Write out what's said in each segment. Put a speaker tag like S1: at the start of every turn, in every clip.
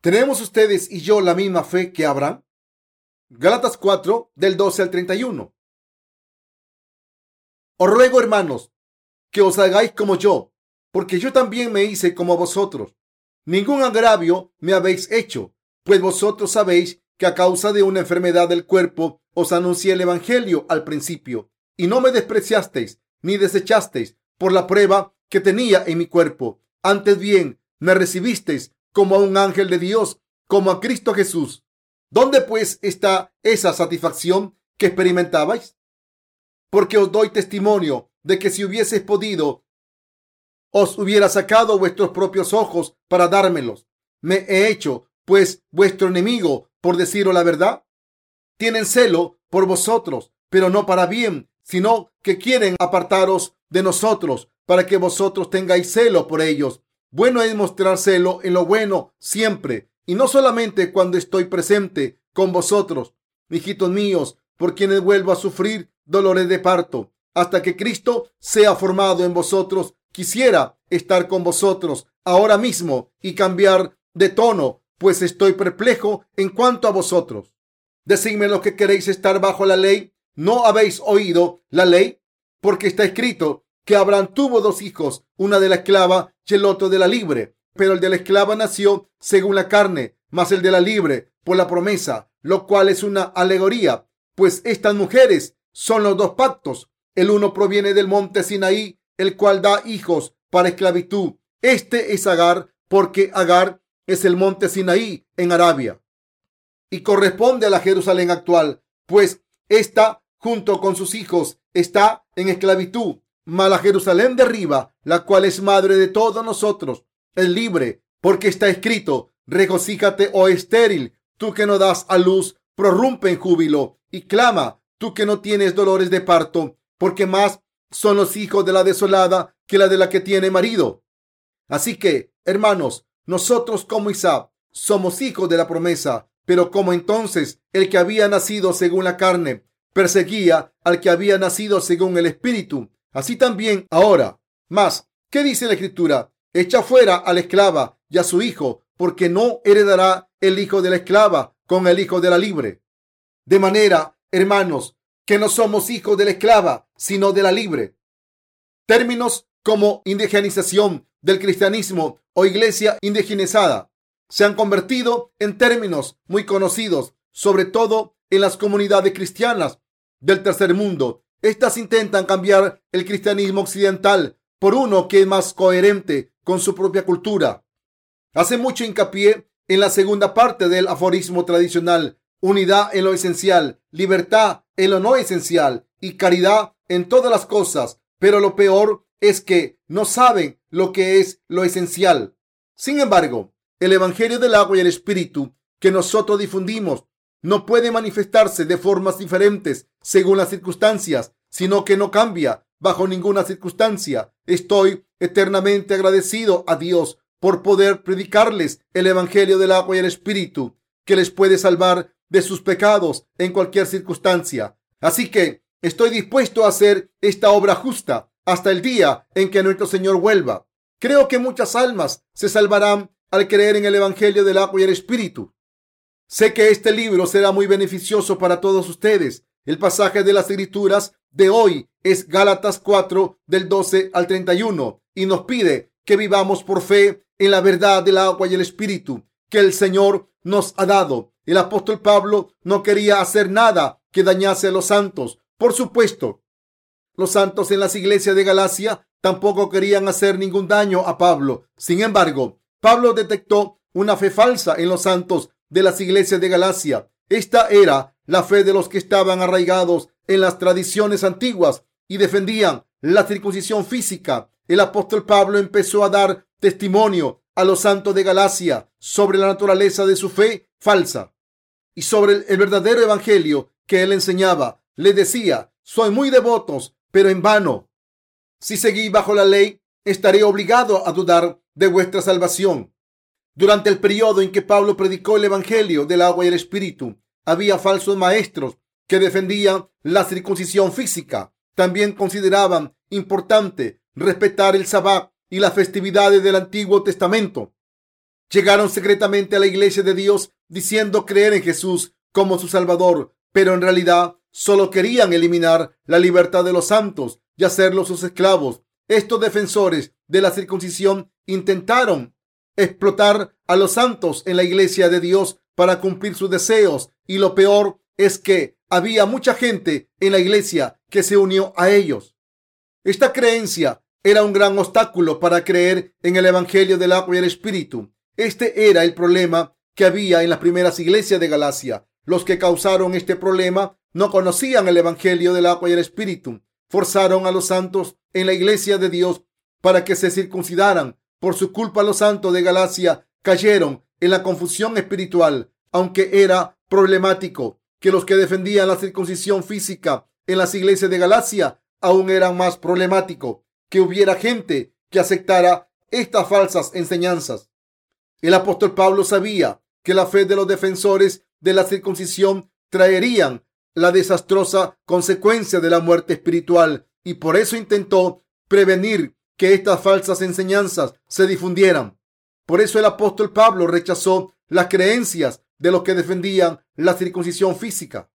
S1: ¿Tenemos ustedes y yo la misma fe que Abraham? Gálatas 4 del 12 al 31. Os ruego, hermanos, que os hagáis como yo, porque yo también me hice como vosotros. Ningún agravio me habéis hecho, pues vosotros sabéis que a causa de una enfermedad del cuerpo os anuncié el Evangelio al principio, y no me despreciasteis ni desechasteis por la prueba que tenía en mi cuerpo. Antes bien, me recibisteis como a un ángel de Dios, como a Cristo Jesús. ¿Dónde pues está esa satisfacción que experimentabais? Porque os doy testimonio de que si hubieseis podido, os hubiera sacado vuestros propios ojos para dármelos. Me he hecho, pues, vuestro enemigo, por deciros la verdad. Tienen celo por vosotros, pero no para bien, sino que quieren apartaros de nosotros para que vosotros tengáis celo por ellos. Bueno es mostrar celo en lo bueno siempre, y no solamente cuando estoy presente con vosotros, hijitos míos, por quienes vuelvo a sufrir dolores de parto, hasta que Cristo sea formado en vosotros. Quisiera estar con vosotros ahora mismo y cambiar de tono, pues estoy perplejo en cuanto a vosotros. Decidme lo que queréis estar bajo la ley. ¿No habéis oído la ley? Porque está escrito que Abraham tuvo dos hijos, una de la esclava y el otro de la libre. Pero el de la esclava nació según la carne, más el de la libre por la promesa, lo cual es una alegoría, pues estas mujeres son los dos pactos. El uno proviene del monte Sinaí, el cual da hijos para esclavitud. Este es Agar, porque Agar es el monte Sinaí en Arabia y corresponde a la Jerusalén actual, pues esta, junto con sus hijos, está en esclavitud Mala Jerusalén de arriba, la cual es madre de todos nosotros, es libre, porque está escrito, regocíjate, oh estéril, tú que no das a luz, prorrumpe en júbilo y clama, tú que no tienes dolores de parto, porque más son los hijos de la desolada que la de la que tiene marido. Así que, hermanos, nosotros como Isaac somos hijos de la promesa, pero como entonces el que había nacido según la carne perseguía al que había nacido según el espíritu, Así también ahora. Más, ¿qué dice la escritura? Echa fuera a la esclava y a su hijo, porque no heredará el hijo de la esclava con el hijo de la libre. De manera, hermanos, que no somos hijos de la esclava, sino de la libre. Términos como indigenización del cristianismo o iglesia indigenizada se han convertido en términos muy conocidos, sobre todo en las comunidades cristianas del tercer mundo estas intentan cambiar el cristianismo occidental por uno que es más coherente con su propia cultura. Hace mucho hincapié en la segunda parte del aforismo tradicional, unidad en lo esencial, libertad en lo no esencial y caridad en todas las cosas. Pero lo peor es que no saben lo que es lo esencial. Sin embargo, el Evangelio del agua y el Espíritu que nosotros difundimos no puede manifestarse de formas diferentes según las circunstancias, sino que no cambia bajo ninguna circunstancia. Estoy eternamente agradecido a Dios por poder predicarles el Evangelio del agua y el Espíritu, que les puede salvar de sus pecados en cualquier circunstancia. Así que estoy dispuesto a hacer esta obra justa hasta el día en que nuestro Señor vuelva. Creo que muchas almas se salvarán al creer en el Evangelio del agua y el Espíritu. Sé que este libro será muy beneficioso para todos ustedes. El pasaje de las escrituras de hoy es Gálatas 4 del 12 al 31 y nos pide que vivamos por fe en la verdad del agua y el espíritu que el Señor nos ha dado. El apóstol Pablo no quería hacer nada que dañase a los santos. Por supuesto, los santos en las iglesias de Galacia tampoco querían hacer ningún daño a Pablo. Sin embargo, Pablo detectó una fe falsa en los santos de las iglesias de Galacia. Esta era la fe de los que estaban arraigados en las tradiciones antiguas y defendían la circuncisión física. El apóstol Pablo empezó a dar testimonio a los santos de Galacia sobre la naturaleza de su fe falsa y sobre el verdadero evangelio que él enseñaba. Le decía, soy muy devotos, pero en vano. Si seguís bajo la ley, estaré obligado a dudar de vuestra salvación. Durante el periodo en que Pablo predicó el Evangelio del agua y el Espíritu, había falsos maestros que defendían la circuncisión física. También consideraban importante respetar el sabbat y las festividades del Antiguo Testamento. llegaron secretamente a la iglesia de Dios diciendo creer en Jesús como su Salvador, pero en realidad solo querían eliminar la libertad de los santos y hacerlos sus esclavos. Estos defensores de la circuncisión intentaron explotar a los santos en la iglesia de Dios para cumplir sus deseos y lo peor es que había mucha gente en la iglesia que se unió a ellos. Esta creencia era un gran obstáculo para creer en el Evangelio del agua y el Espíritu. Este era el problema que había en las primeras iglesias de Galacia. Los que causaron este problema no conocían el Evangelio del agua y el Espíritu. Forzaron a los santos en la iglesia de Dios para que se circuncidaran. Por su culpa los santos de Galacia cayeron en la confusión espiritual, aunque era problemático que los que defendían la circuncisión física en las iglesias de Galacia aún eran más problemático que hubiera gente que aceptara estas falsas enseñanzas. El apóstol Pablo sabía que la fe de los defensores de la circuncisión traerían la desastrosa consecuencia de la muerte espiritual y por eso intentó prevenir que estas falsas enseñanzas se difundieran. Por eso el apóstol Pablo rechazó las creencias de los que defendían la circuncisión física.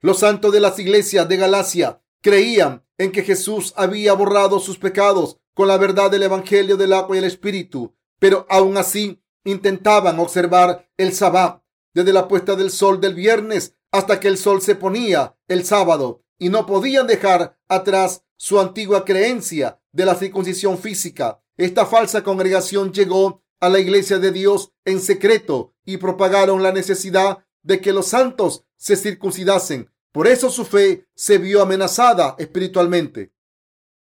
S1: Los santos de las iglesias de Galacia creían en que Jesús había borrado sus pecados con la verdad del Evangelio del agua y el Espíritu, pero aún así intentaban observar el sabbat desde la puesta del sol del viernes hasta que el sol se ponía el sábado y no podían dejar atrás su antigua creencia de la circuncisión física. Esta falsa congregación llegó a la iglesia de Dios en secreto y propagaron la necesidad de que los santos se circuncidasen. Por eso su fe se vio amenazada espiritualmente.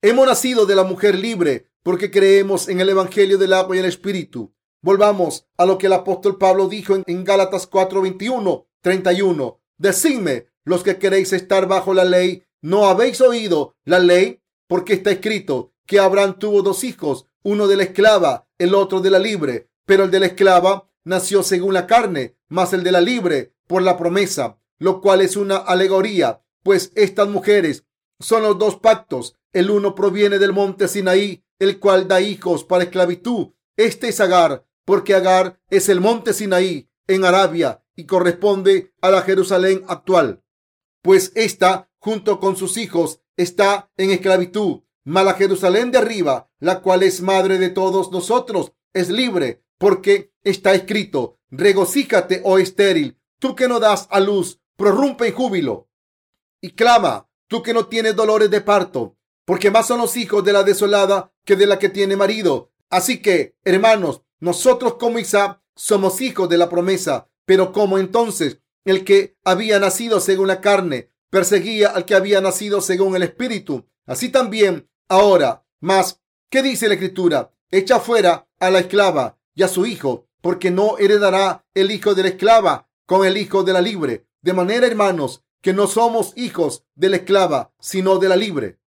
S1: Hemos nacido de la mujer libre porque creemos en el Evangelio del agua y el Espíritu. Volvamos a lo que el apóstol Pablo dijo en, Gálatas 4, 21, 31. Decidme, los que queréis estar bajo la ley, ¿no habéis oído la ley? Porque está escrito que Abraham tuvo dos hijos, uno de la esclava, el otro de la libre. Pero el de la esclava nació según la carne, más el de la libre por la promesa, lo cual es una alegoría, pues estas mujeres son los dos pactos. El uno proviene del monte Sinaí, el cual da hijos para esclavitud. Este es Agar, porque Agar es el monte Sinaí en Arabia y corresponde a la Jerusalén actual, pues esta, junto con sus hijos, está en esclavitud. Mas Jerusalén de arriba, la cual es madre de todos nosotros, es libre, porque está escrito, regocíjate, oh estéril, tú que no das a luz, prorrumpe en júbilo y clama, tú que no tienes dolores de parto, porque más son los hijos de la desolada que de la que tiene marido. Así que, hermanos, nosotros como Isaac somos hijos de la promesa, pero como entonces el que había nacido según la carne perseguía al que había nacido según el espíritu, así también ahora. Más, ¿qué dice la escritura? Echa fuera a la esclava y a su hijo, porque no heredará el hijo de la esclava con el hijo de la libre. De manera, hermanos, que no somos hijos de la esclava, sino de la libre.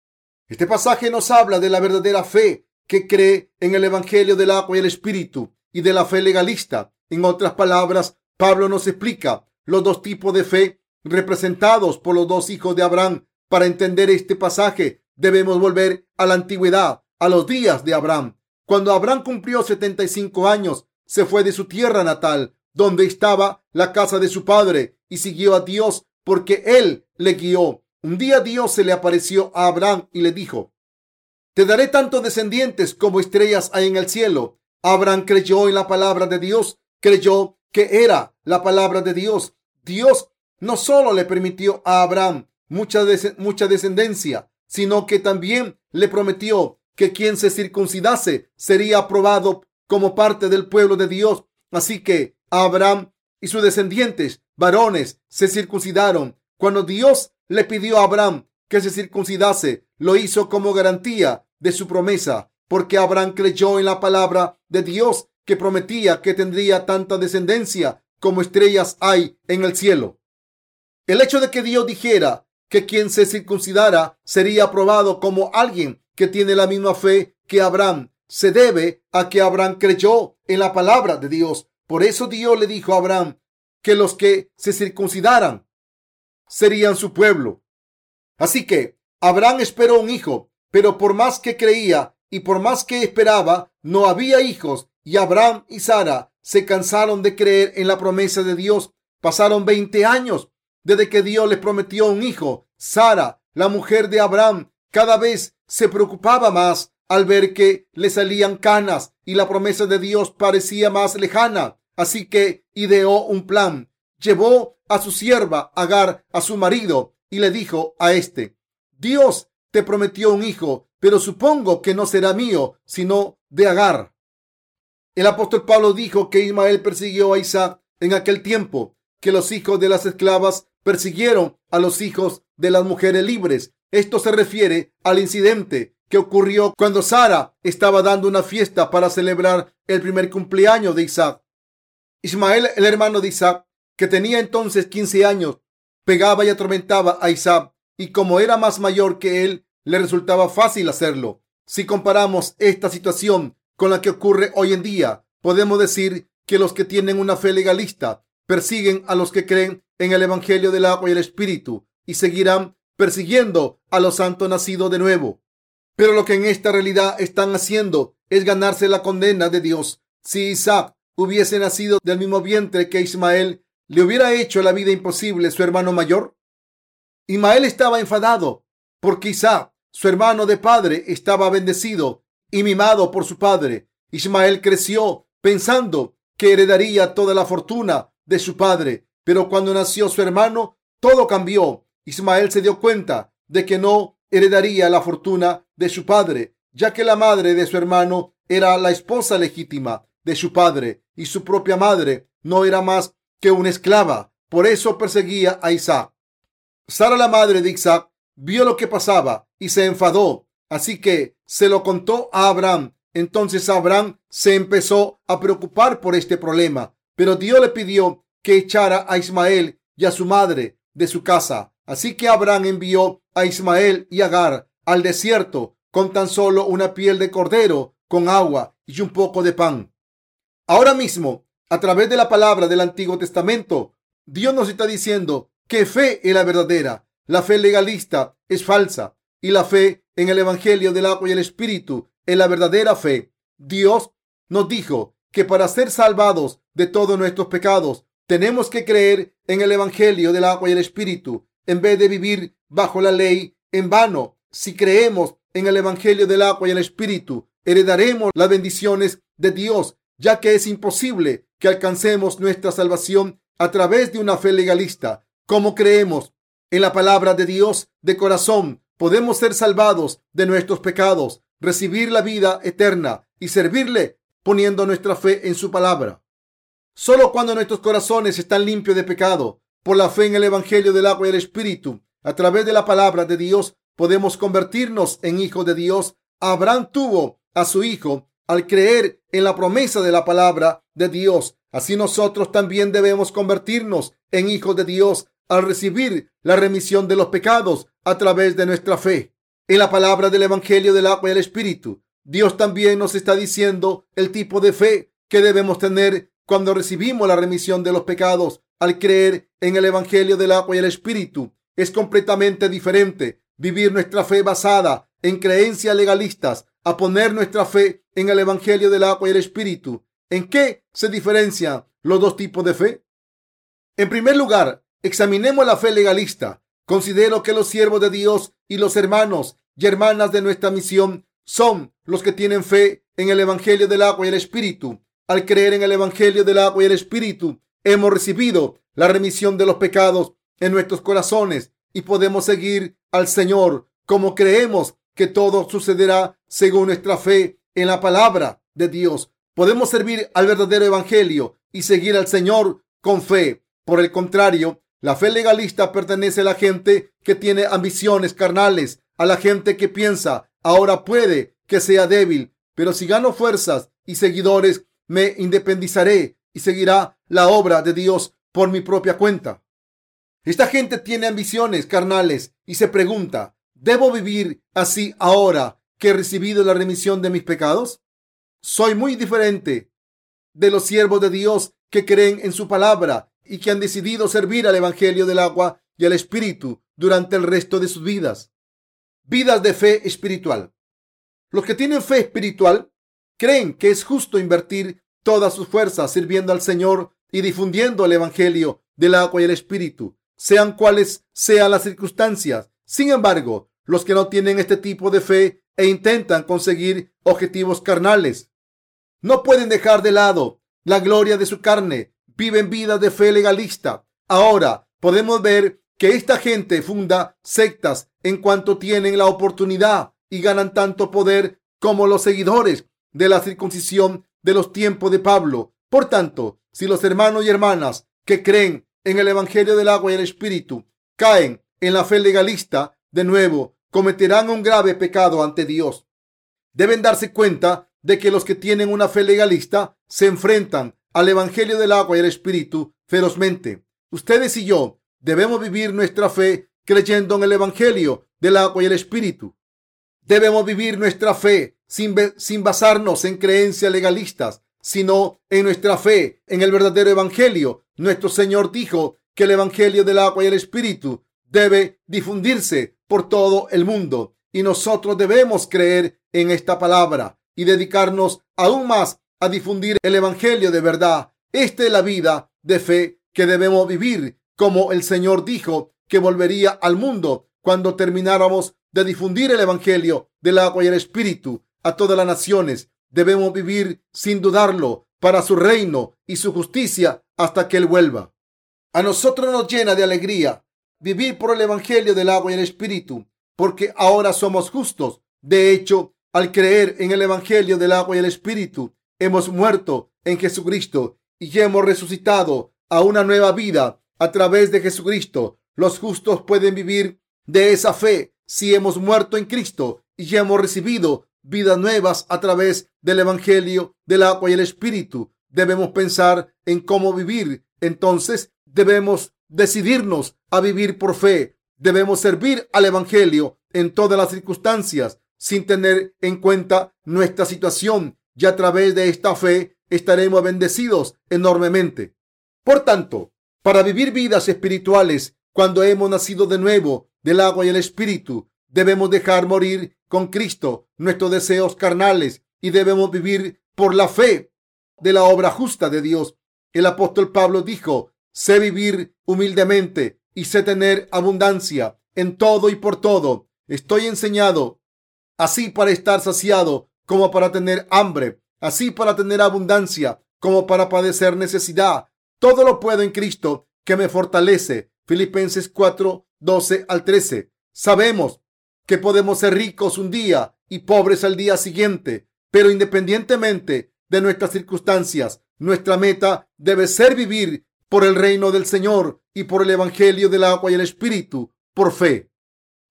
S1: Este pasaje nos habla de la verdadera fe que cree en el Evangelio del agua y el Espíritu y de la fe legalista. En otras palabras, Pablo nos explica los dos tipos de fe representados por los dos hijos de Abraham. Para entender este pasaje debemos volver a la antigüedad, a los días de Abraham. Cuando Abraham cumplió 75 años, se fue de su tierra natal, donde estaba la casa de su padre, y siguió a Dios porque él le guió. Un día Dios se le apareció a Abraham y le dijo, te daré tantos descendientes como estrellas hay en el cielo. Abraham creyó en la palabra de Dios, creyó que era la palabra de Dios. Dios no solo le permitió a Abraham mucha, mucha descendencia, sino que también le prometió que quien se circuncidase sería aprobado como parte del pueblo de Dios. Así que Abraham y sus descendientes varones se circuncidaron. Cuando Dios le pidió a Abraham que se circuncidase, lo hizo como garantía de su promesa, porque Abraham creyó en la palabra de Dios que prometía que tendría tanta descendencia como estrellas hay en el cielo. El hecho de que Dios dijera que quien se circuncidara sería aprobado como alguien que tiene la misma fe que Abraham se debe a que Abraham creyó en la palabra de Dios. Por eso Dios le dijo a Abraham que los que se circuncidaran serían su pueblo. Así que Abraham esperó un hijo pero por más que creía y por más que esperaba, no había hijos y Abraham y Sara se cansaron de creer en la promesa de Dios. Pasaron 20 años desde que Dios les prometió un hijo. Sara, la mujer de Abraham, cada vez se preocupaba más al ver que le salían canas y la promesa de Dios parecía más lejana. Así que ideó un plan. Llevó a su sierva Agar a su marido y le dijo a este, Dios te prometió un hijo, pero supongo que no será mío, sino de Agar. El apóstol Pablo dijo que Ismael persiguió a Isaac en aquel tiempo, que los hijos de las esclavas persiguieron a los hijos de las mujeres libres. Esto se refiere al incidente que ocurrió cuando Sara estaba dando una fiesta para celebrar el primer cumpleaños de Isaac. Ismael, el hermano de Isaac, que tenía entonces 15 años, pegaba y atormentaba a Isaac y como era más mayor que él, le resultaba fácil hacerlo. Si comparamos esta situación con la que ocurre hoy en día, podemos decir que los que tienen una fe legalista persiguen a los que creen en el Evangelio del agua y el Espíritu y seguirán persiguiendo a los santos nacidos de nuevo. Pero lo que en esta realidad están haciendo es ganarse la condena de Dios. Si Isaac hubiese nacido del mismo vientre que Ismael, ¿le hubiera hecho la vida imposible su hermano mayor? Ismael estaba enfadado porque Isaac, su hermano de padre, estaba bendecido y mimado por su padre. Ismael creció pensando que heredaría toda la fortuna de su padre, pero cuando nació su hermano, todo cambió. Ismael se dio cuenta de que no heredaría la fortuna de su padre, ya que la madre de su hermano era la esposa legítima de su padre y su propia madre no era más que una esclava. Por eso perseguía a Isaac. Sara, la madre de Isaac, vio lo que pasaba y se enfadó Así que se lo contó a Abraham. Entonces Abraham se empezó a preocupar por este problema, pero Dios le pidió que echara a Ismael y a su madre de su casa. Así que Abraham envió a Ismael y Agar al desierto con tan solo una piel de cordero, con agua y un poco de pan. Ahora mismo, a través de la palabra del Antiguo Testamento, Dios nos está diciendo que fe es la verdadera, la fe legalista es falsa y la fe en el Evangelio del agua y el Espíritu, en la verdadera fe. Dios nos dijo que para ser salvados de todos nuestros pecados, tenemos que creer en el Evangelio del agua y el Espíritu, en vez de vivir bajo la ley en vano. Si creemos en el Evangelio del agua y el Espíritu, heredaremos las bendiciones de Dios, ya que es imposible que alcancemos nuestra salvación a través de una fe legalista. Como creemos en la palabra de Dios de corazón, podemos ser salvados de nuestros pecados, recibir la vida eterna y servirle poniendo nuestra fe en su palabra. Solo cuando nuestros corazones están limpios de pecado, por la fe en el Evangelio del agua y el Espíritu, a través de la palabra de Dios, podemos convertirnos en hijos de Dios. Abraham tuvo a su hijo al creer en la promesa de la palabra de Dios. Así nosotros también debemos convertirnos en hijos de Dios al recibir la remisión de los pecados a través de nuestra fe en la palabra del Evangelio del agua y el Espíritu. Dios también nos está diciendo el tipo de fe que debemos tener cuando recibimos la remisión de los pecados al creer en el Evangelio del agua y el Espíritu. Es completamente diferente vivir nuestra fe basada en creencias legalistas a poner nuestra fe en el Evangelio del agua y el Espíritu. ¿En qué se diferencian los dos tipos de fe? En primer lugar, Examinemos la fe legalista. Considero que los siervos de Dios y los hermanos y hermanas de nuestra misión son los que tienen fe en el Evangelio del agua y el Espíritu. Al creer en el Evangelio del agua y el Espíritu, hemos recibido la remisión de los pecados en nuestros corazones y podemos seguir al Señor como creemos que todo sucederá según nuestra fe en la palabra de Dios. Podemos servir al verdadero Evangelio y seguir al Señor con fe. Por el contrario, la fe legalista pertenece a la gente que tiene ambiciones carnales, a la gente que piensa, ahora puede que sea débil, pero si gano fuerzas y seguidores, me independizaré y seguirá la obra de Dios por mi propia cuenta. Esta gente tiene ambiciones carnales y se pregunta, ¿debo vivir así ahora que he recibido la remisión de mis pecados? Soy muy diferente de los siervos de Dios que creen en su palabra y que han decidido servir al Evangelio del agua y al Espíritu durante el resto de sus vidas. Vidas de fe espiritual. Los que tienen fe espiritual creen que es justo invertir todas sus fuerzas sirviendo al Señor y difundiendo el Evangelio del agua y el Espíritu, sean cuales sean las circunstancias. Sin embargo, los que no tienen este tipo de fe e intentan conseguir objetivos carnales, no pueden dejar de lado la gloria de su carne, viven vidas de fe legalista. Ahora podemos ver que esta gente funda sectas en cuanto tienen la oportunidad y ganan tanto poder como los seguidores de la circuncisión de los tiempos de Pablo. Por tanto, si los hermanos y hermanas que creen en el Evangelio del agua y el Espíritu caen en la fe legalista, de nuevo cometerán un grave pecado ante Dios. Deben darse cuenta de que los que tienen una fe legalista se enfrentan al Evangelio del agua y el Espíritu ferozmente. Ustedes y yo debemos vivir nuestra fe creyendo en el Evangelio del agua y el Espíritu. Debemos vivir nuestra fe sin, basarnos en creencias legalistas, sino en nuestra fe en el verdadero Evangelio. Nuestro Señor dijo que el Evangelio del agua y el Espíritu debe difundirse por todo el mundo y nosotros debemos creer en esta palabra y dedicarnos aún más a difundir el Evangelio de verdad. Esta es la vida de fe que debemos vivir, como el Señor dijo que volvería al mundo cuando termináramos de difundir el Evangelio del agua y el Espíritu a todas las naciones. Debemos vivir sin dudarlo para su reino y su justicia hasta que Él vuelva. A nosotros nos llena de alegría vivir por el Evangelio del agua y el Espíritu, porque ahora somos justos. De hecho, al creer en el Evangelio del agua y el Espíritu, hemos muerto en Jesucristo y hemos resucitado a una nueva vida a través de Jesucristo. Los justos pueden vivir de esa fe si hemos muerto en Cristo y hemos recibido vidas nuevas a través del Evangelio del agua y el Espíritu. Debemos pensar en cómo vivir. Entonces debemos decidirnos a vivir por fe. Debemos servir al Evangelio en todas las circunstancias sin tener en cuenta nuestra situación y a través de esta fe estaremos bendecidos enormemente. Por tanto, para vivir vidas espirituales cuando hemos nacido de nuevo del agua y el espíritu, debemos dejar morir con Cristo nuestros deseos carnales y debemos vivir por la fe de la obra justa de Dios. El apóstol Pablo dijo, sé vivir humildemente y sé tener abundancia en todo y por todo. Estoy enseñado así para estar saciado como para tener hambre, así para tener abundancia como para padecer necesidad. Todo lo puedo en Cristo que me fortalece. Filipenses 4, 12 al 13. Sabemos que podemos ser ricos un día y pobres al día siguiente, pero independientemente de nuestras circunstancias, nuestra meta debe ser vivir por el reino del Señor y por el Evangelio del agua y el Espíritu, por fe.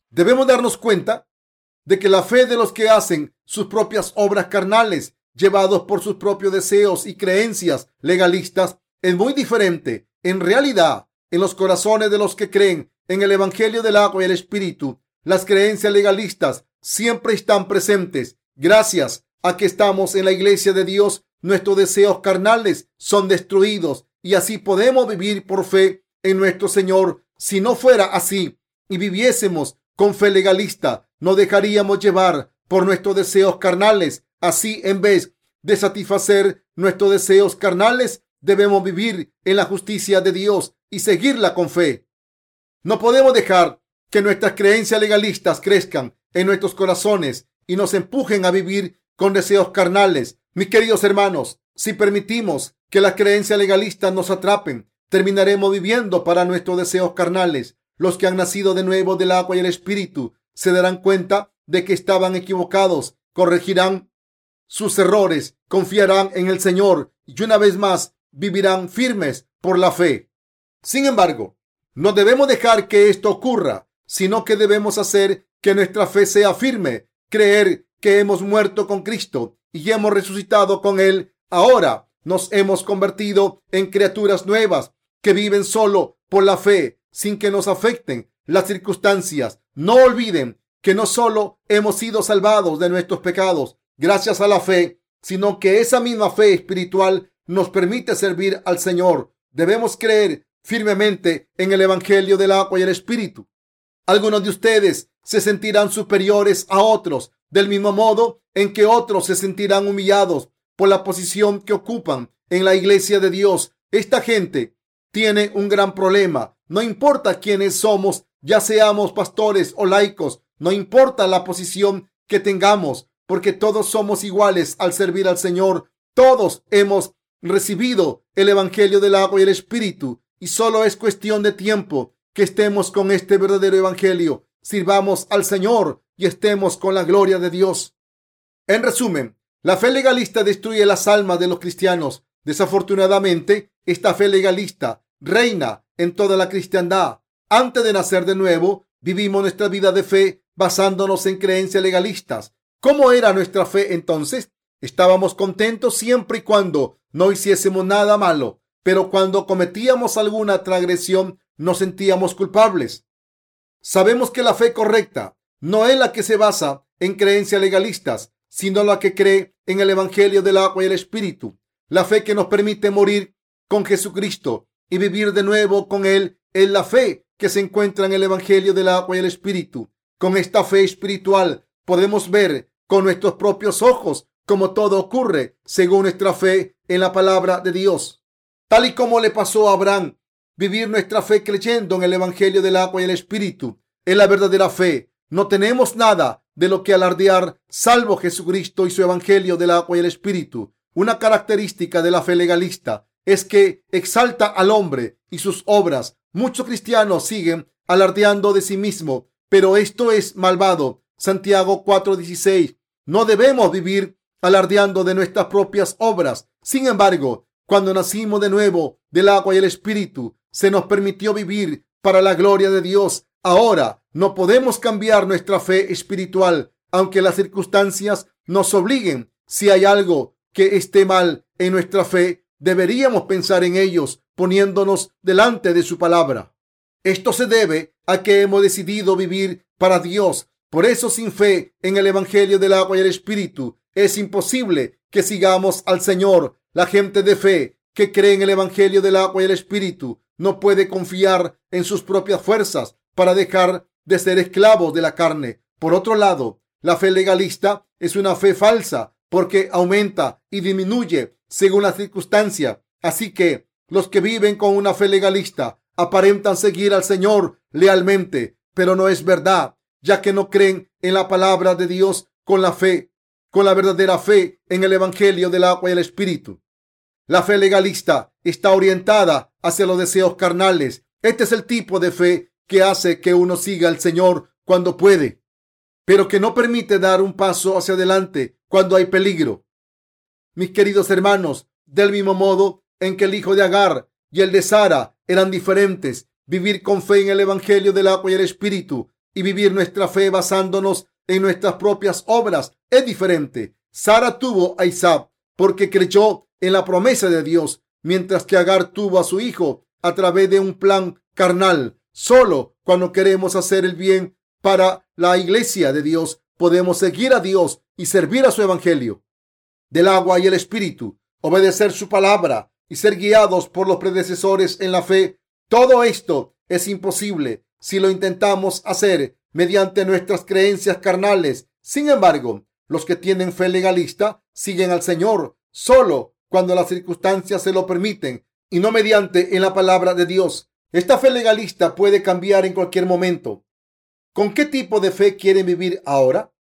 S1: Debemos darnos cuenta de que la fe de los que hacen sus propias obras carnales, llevados por sus propios deseos y creencias legalistas, es muy diferente. En realidad, en los corazones de los que creen en el Evangelio del agua y el Espíritu, las creencias legalistas siempre están presentes. Gracias a que estamos en la iglesia de Dios, nuestros deseos carnales son destruidos y así podemos vivir por fe en nuestro Señor. Si no fuera así y viviésemos con fe legalista, no dejaríamos llevar por nuestros deseos carnales. Así, en vez de satisfacer nuestros deseos carnales, debemos vivir en la justicia de Dios y seguirla con fe. No podemos dejar que nuestras creencias legalistas crezcan en nuestros corazones y nos empujen a vivir con deseos carnales. Mis queridos hermanos, si permitimos que las creencias legalistas nos atrapen, terminaremos viviendo para nuestros deseos carnales. Los que han nacido de nuevo del agua y el espíritu se darán cuenta de que estaban equivocados, corregirán sus errores, confiarán en el Señor y una vez más vivirán firmes por la fe. Sin embargo, no debemos dejar que esto ocurra, sino que debemos hacer que nuestra fe sea firme, creer que hemos muerto con Cristo y hemos resucitado con Él. Ahora nos hemos convertido en criaturas nuevas que viven solo por la fe sin que nos afecten las circunstancias. No olviden que no solo hemos sido salvados de nuestros pecados gracias a la fe, sino que esa misma fe espiritual nos permite servir al Señor. Debemos creer firmemente en el Evangelio del agua y el Espíritu. Algunos de ustedes se sentirán superiores a otros, del mismo modo en que otros se sentirán humillados por la posición que ocupan en la iglesia de Dios. Esta gente tiene un gran problema. No importa quiénes somos, ya seamos pastores o laicos, no importa la posición que tengamos, porque todos somos iguales al servir al Señor. Todos hemos recibido el Evangelio del agua y el Espíritu y solo es cuestión de tiempo que estemos con este verdadero Evangelio, sirvamos al Señor y estemos con la gloria de Dios. En resumen, la fe legalista destruye las almas de los cristianos. Desafortunadamente, esta fe legalista reina en toda la cristiandad. Antes de nacer de nuevo, vivimos nuestra vida de fe basándonos en creencias legalistas. ¿Cómo era nuestra fe entonces? Estábamos contentos siempre y cuando no hiciésemos nada malo, pero cuando cometíamos alguna transgresión nos sentíamos culpables. Sabemos que la fe correcta no es la que se basa en creencias legalistas, sino la que cree en el Evangelio del agua y el Espíritu. La fe que nos permite morir con Jesucristo y vivir de nuevo con Él es la fe que se encuentra en el Evangelio del agua y el Espíritu. Con esta fe espiritual podemos ver con nuestros propios ojos cómo todo ocurre según nuestra fe en la palabra de Dios. Tal y como le pasó a Abraham, vivir nuestra fe creyendo en el Evangelio del agua y el Espíritu es la verdadera fe. No tenemos nada de lo que alardear salvo Jesucristo y su Evangelio del agua y el Espíritu. Una característica de la fe legalista es que exalta al hombre y sus obras. Muchos cristianos siguen alardeando de sí mismo, pero esto es malvado. Santiago 4:16. No debemos vivir alardeando de nuestras propias obras. Sin embargo, cuando nacimos de nuevo del agua y el Espíritu, se nos permitió vivir para la gloria de Dios. Ahora no podemos cambiar nuestra fe espiritual, aunque las circunstancias nos obliguen. Si hay algo que esté mal en nuestra fe, deberíamos pensar en ellos poniéndonos delante de su palabra. Esto se debe a que hemos decidido vivir para Dios. Por eso, sin fe en el Evangelio del agua y el Espíritu, es imposible que sigamos al Señor. La gente de fe que cree en el Evangelio del agua y el Espíritu no puede confiar en sus propias fuerzas para dejar de ser esclavos de la carne. Por otro lado, la fe legalista es una fe falsa porque aumenta y disminuye según la circunstancia. Así que los que viven con una fe legalista aparentan seguir al Señor lealmente, pero no es verdad, ya que no creen en la palabra de Dios con la fe, con la verdadera fe en el Evangelio del agua y el Espíritu. La fe legalista está orientada hacia los deseos carnales. Este es el tipo de fe que hace que uno siga al Señor cuando puede, pero que no permite dar un paso hacia adelante cuando hay peligro. Mis queridos hermanos, del mismo modo en que el hijo de Agar y el de Sara eran diferentes, vivir con fe en el Evangelio del agua y el Espíritu y vivir nuestra fe basándonos en nuestras propias obras es diferente. Sara tuvo a Isaac porque creyó en la promesa de Dios, mientras que Agar tuvo a su hijo a través de un plan carnal. Solo cuando queremos hacer el bien para la iglesia de Dios, podemos seguir a Dios y servir a su evangelio del agua y el espíritu, obedecer su palabra y ser guiados por los predecesores en la fe. Todo esto es imposible si lo intentamos hacer mediante nuestras creencias carnales. Sin embargo, los que tienen fe legalista siguen al Señor solo cuando las circunstancias se lo permiten y no mediante en la palabra de Dios. Esta fe legalista puede cambiar en cualquier momento. ¿Con qué tipo de fe quieren vivir ahora?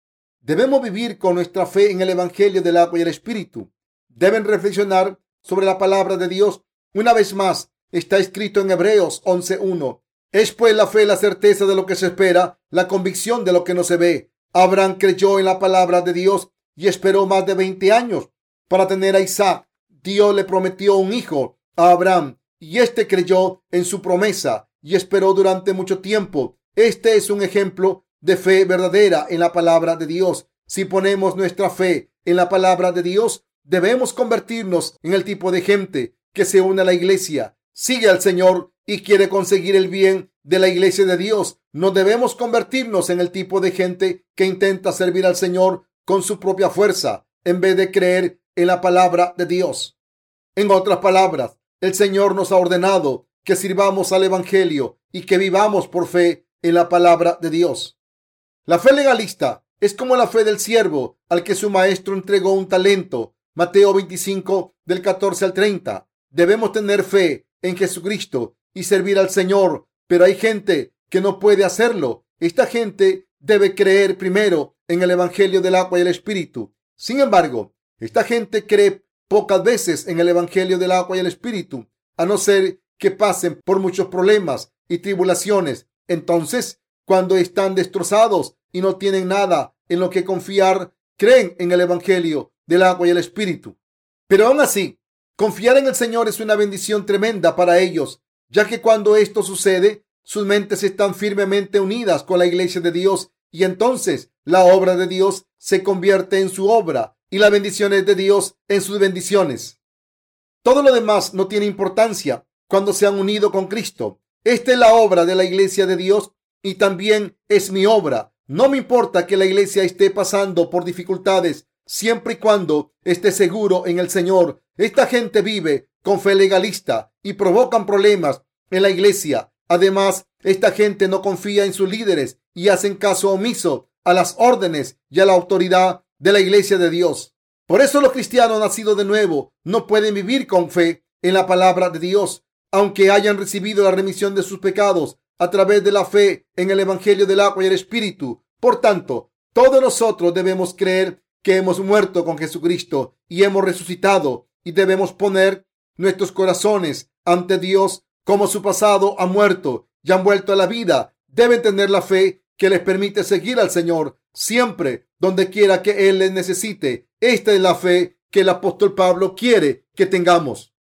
S1: Debemos vivir con nuestra fe en el Evangelio del agua y el Espíritu. Deben reflexionar sobre la palabra de Dios. Una vez más, está escrito en Hebreos 11.1. Es pues la fe la certeza de lo que se espera, la convicción de lo que no se ve. Abraham creyó en la palabra de Dios y esperó más de 20 años para tener a Isaac. Dios le prometió un hijo a Abraham y éste creyó en su promesa y esperó durante mucho tiempo. Este es un ejemplo de fe verdadera en la palabra de Dios. Si ponemos nuestra fe en la palabra de Dios, debemos convertirnos en el tipo de gente que se une a la iglesia, sigue al Señor y quiere conseguir el bien de la iglesia de Dios. No debemos convertirnos en el tipo de gente que intenta servir al Señor con su propia fuerza en vez de creer en la palabra de Dios. En otras palabras, el Señor nos ha ordenado que sirvamos al Evangelio y que vivamos por fe en la palabra de Dios. La fe legalista es como la fe del siervo al que su maestro entregó un talento. Mateo 25 del 14 al 30. Debemos tener fe en Jesucristo y servir al Señor, pero hay gente que no puede hacerlo. Esta gente debe creer primero en el Evangelio del agua y el Espíritu. Sin embargo, esta gente cree pocas veces en el Evangelio del agua y el Espíritu, a no ser que pasen por muchos problemas y tribulaciones. Entonces, cuando están destrozados y no tienen nada en lo que confiar, creen en el Evangelio del agua y el Espíritu. Pero aún así, confiar en el Señor es una bendición tremenda para ellos, ya que cuando esto sucede, sus mentes están firmemente unidas con la iglesia de Dios y entonces la obra de Dios se convierte en su obra y las bendiciones de Dios en sus bendiciones. Todo lo demás no tiene importancia cuando se han unido con Cristo. Esta es la obra de la iglesia de Dios y también es mi obra. No me importa que la iglesia esté pasando por dificultades siempre y cuando esté seguro en el Señor. Esta gente vive con fe legalista y provocan problemas en la iglesia. Además, esta gente no confía en sus líderes y hacen caso omiso a las órdenes y a la autoridad de la iglesia de Dios. Por eso los cristianos nacidos de nuevo no pueden vivir con fe en la palabra de Dios, aunque hayan recibido la remisión de sus pecados a través de la fe en el Evangelio del agua y el Espíritu. Por tanto, todos nosotros debemos creer que hemos muerto con Jesucristo y hemos resucitado y debemos poner nuestros corazones ante Dios como su pasado ha muerto y han vuelto a la vida. Deben tener la fe que les permite seguir al Señor siempre, donde quiera que Él les necesite. Esta es la fe que el apóstol Pablo quiere que tengamos.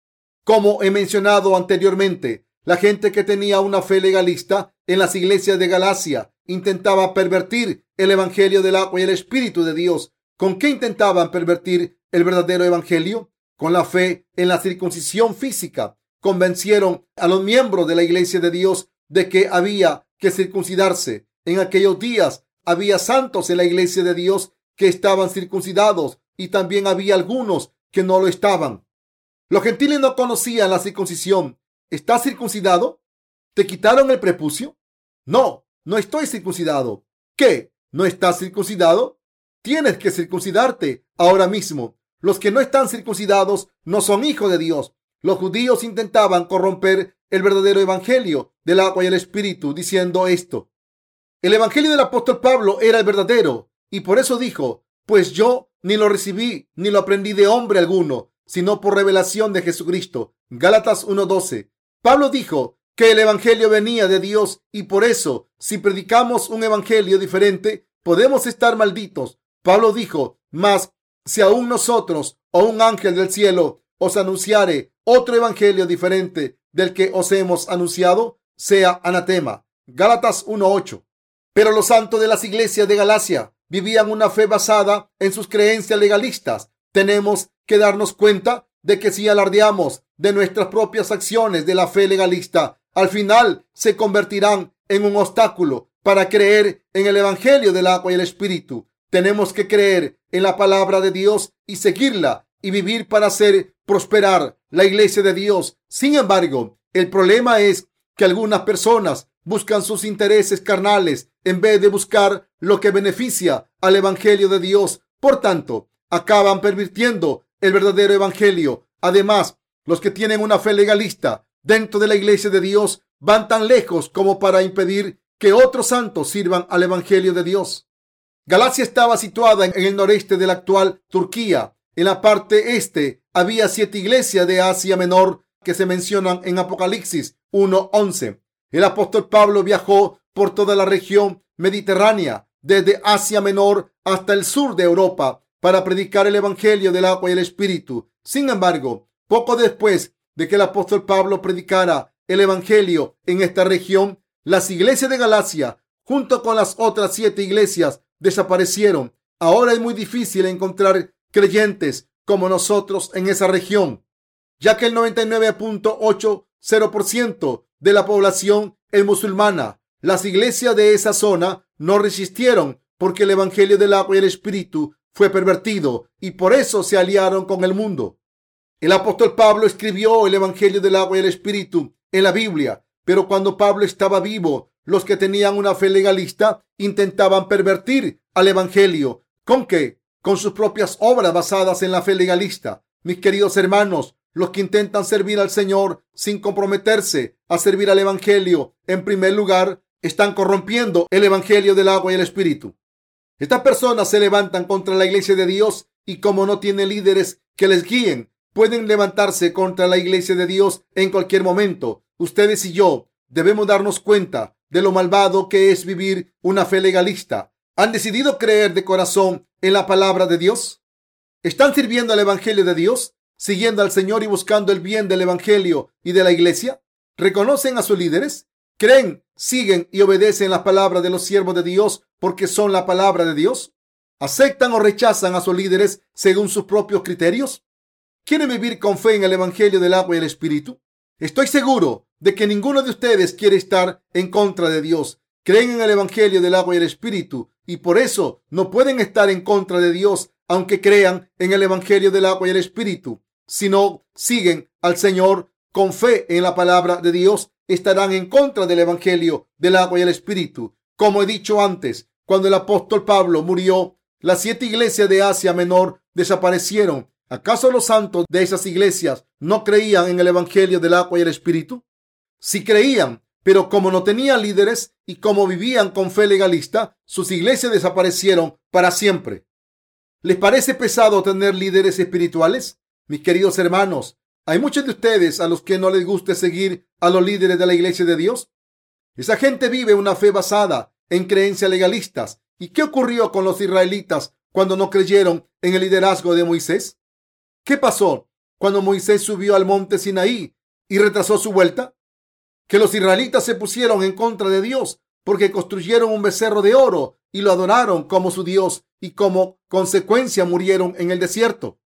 S1: Como he mencionado anteriormente, la gente que tenía una fe legalista en las iglesias de Galacia intentaba pervertir el Evangelio del agua y el Espíritu de Dios ¿Con qué intentaban pervertir el verdadero evangelio? Con la fe en la circuncisión física. Convencieron a los miembros de la iglesia de Dios de que había que circuncidarse. En aquellos días había santos en la iglesia de Dios que estaban circuncidados y también había algunos que no lo estaban. Los gentiles no conocían la circuncisión. ¿Estás circuncidado? ¿Te quitaron el prepucio? No, no estoy circuncidado. ¿Qué? ¿No estás circuncidado? Tienes que circuncidarte ahora mismo. Los que no están circuncidados no son hijos de Dios. Los judíos intentaban corromper el verdadero evangelio del agua y el espíritu diciendo esto. El evangelio del apóstol Pablo era el verdadero y por eso dijo, pues yo ni lo recibí ni lo aprendí de hombre alguno, sino por revelación de Jesucristo. Gálatas 1:12. Pablo dijo que el evangelio venía de Dios y por eso, si predicamos un evangelio diferente, podemos estar malditos Pablo dijo, mas si aún nosotros o un ángel del cielo os anunciare otro evangelio diferente del que os hemos anunciado, sea anatema. Gálatas 1.8. Pero los santos de las iglesias de Galacia vivían una fe basada en sus creencias legalistas. Tenemos que darnos cuenta de que si alardeamos de nuestras propias acciones de la fe legalista, al final se convertirán en un obstáculo para creer en el Evangelio del agua y el Espíritu. Tenemos que creer en la palabra de Dios y seguirla y vivir para hacer prosperar la iglesia de Dios. Sin embargo, el problema es que algunas personas buscan sus intereses carnales en vez de buscar lo que beneficia al Evangelio de Dios. Por tanto, acaban pervirtiendo el verdadero Evangelio. Además, los que tienen una fe legalista dentro de la iglesia de Dios van tan lejos como para impedir que otros santos sirvan al Evangelio de Dios. Galacia estaba situada en el noreste de la actual Turquía. En la parte este había siete iglesias de Asia Menor que se mencionan en Apocalipsis 1.11. El apóstol Pablo viajó por toda la región mediterránea, desde Asia Menor hasta el sur de Europa, para predicar el Evangelio del agua y el Espíritu. Sin embargo, poco después de que el apóstol Pablo predicara el Evangelio en esta región, las iglesias de Galacia, junto con las otras siete iglesias desaparecieron. Ahora es muy difícil encontrar creyentes como nosotros en esa región, ya que el 99.80% de la población es musulmana. Las iglesias de esa zona no resistieron porque el Evangelio del agua y el Espíritu fue pervertido y por eso se aliaron con el mundo. El apóstol Pablo escribió el Evangelio del agua y el Espíritu en la Biblia, pero cuando Pablo estaba vivo los que tenían una fe legalista intentaban pervertir al Evangelio. ¿Con qué? Con sus propias obras basadas en la fe legalista. Mis queridos hermanos, los que intentan servir al Señor sin comprometerse a servir al Evangelio, en primer lugar, están corrompiendo el Evangelio del agua y el Espíritu. Estas personas se levantan contra la iglesia de Dios y como no tienen líderes que les guíen, pueden levantarse contra la iglesia de Dios en cualquier momento. Ustedes y yo debemos darnos cuenta de lo malvado que es vivir una fe legalista. ¿Han decidido creer de corazón en la palabra de Dios? ¿Están sirviendo al Evangelio de Dios? ¿Siguiendo al Señor y buscando el bien del Evangelio y de la iglesia? ¿Reconocen a sus líderes? ¿Creen, siguen y obedecen las palabras de los siervos de Dios porque son la palabra de Dios? ¿Aceptan o rechazan a sus líderes según sus propios criterios? ¿Quieren vivir con fe en el Evangelio del agua y el Espíritu? Estoy seguro de que ninguno de ustedes quiere estar en contra de Dios. Creen en el Evangelio del agua y el Espíritu y por eso no pueden estar en contra de Dios aunque crean en el Evangelio del agua y el Espíritu. Si no siguen al Señor con fe en la palabra de Dios, estarán en contra del Evangelio del agua y el Espíritu. Como he dicho antes, cuando el apóstol Pablo murió, las siete iglesias de Asia Menor desaparecieron. ¿Acaso los santos de esas iglesias no creían en el Evangelio del agua y el Espíritu? Si creían, pero como no tenían líderes y como vivían con fe legalista, sus iglesias desaparecieron para siempre. ¿Les parece pesado tener líderes espirituales? Mis queridos hermanos, hay muchos de ustedes a los que no les guste seguir a los líderes de la iglesia de Dios. Esa gente vive una fe basada en creencias legalistas. ¿Y qué ocurrió con los israelitas cuando no creyeron en el liderazgo de Moisés? ¿Qué pasó cuando Moisés subió al monte Sinaí y retrasó su vuelta? Que los israelitas se pusieron en contra de Dios porque construyeron un becerro de oro y lo adoraron como su Dios y como consecuencia murieron en el desierto.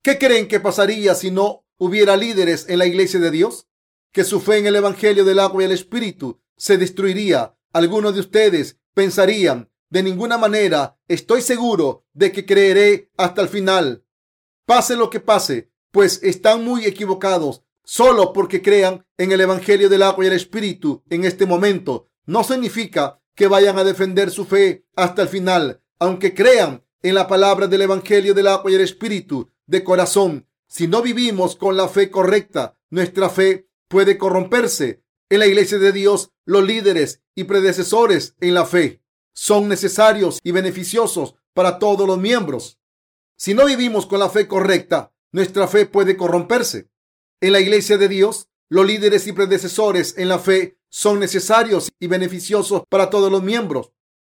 S1: ¿Qué creen que pasaría si no hubiera líderes en la iglesia de Dios, que su fe en el Evangelio del agua y el Espíritu se destruiría. Algunos de ustedes pensarían, de ninguna manera estoy seguro de que creeré hasta el final. Pase lo que pase, pues están muy equivocados. Solo porque crean en el Evangelio del agua y el Espíritu en este momento, no significa que vayan a defender su fe hasta el final, aunque crean en la palabra del Evangelio del agua y el Espíritu de corazón si no vivimos con la fe correcta, nuestra fe puede corromperse. En la iglesia de Dios, los líderes y predecesores en la fe son necesarios y beneficiosos para todos los miembros. Si no vivimos con la fe correcta, nuestra fe puede corromperse. En la iglesia de Dios, los líderes y predecesores en la fe son necesarios y beneficiosos para todos los miembros.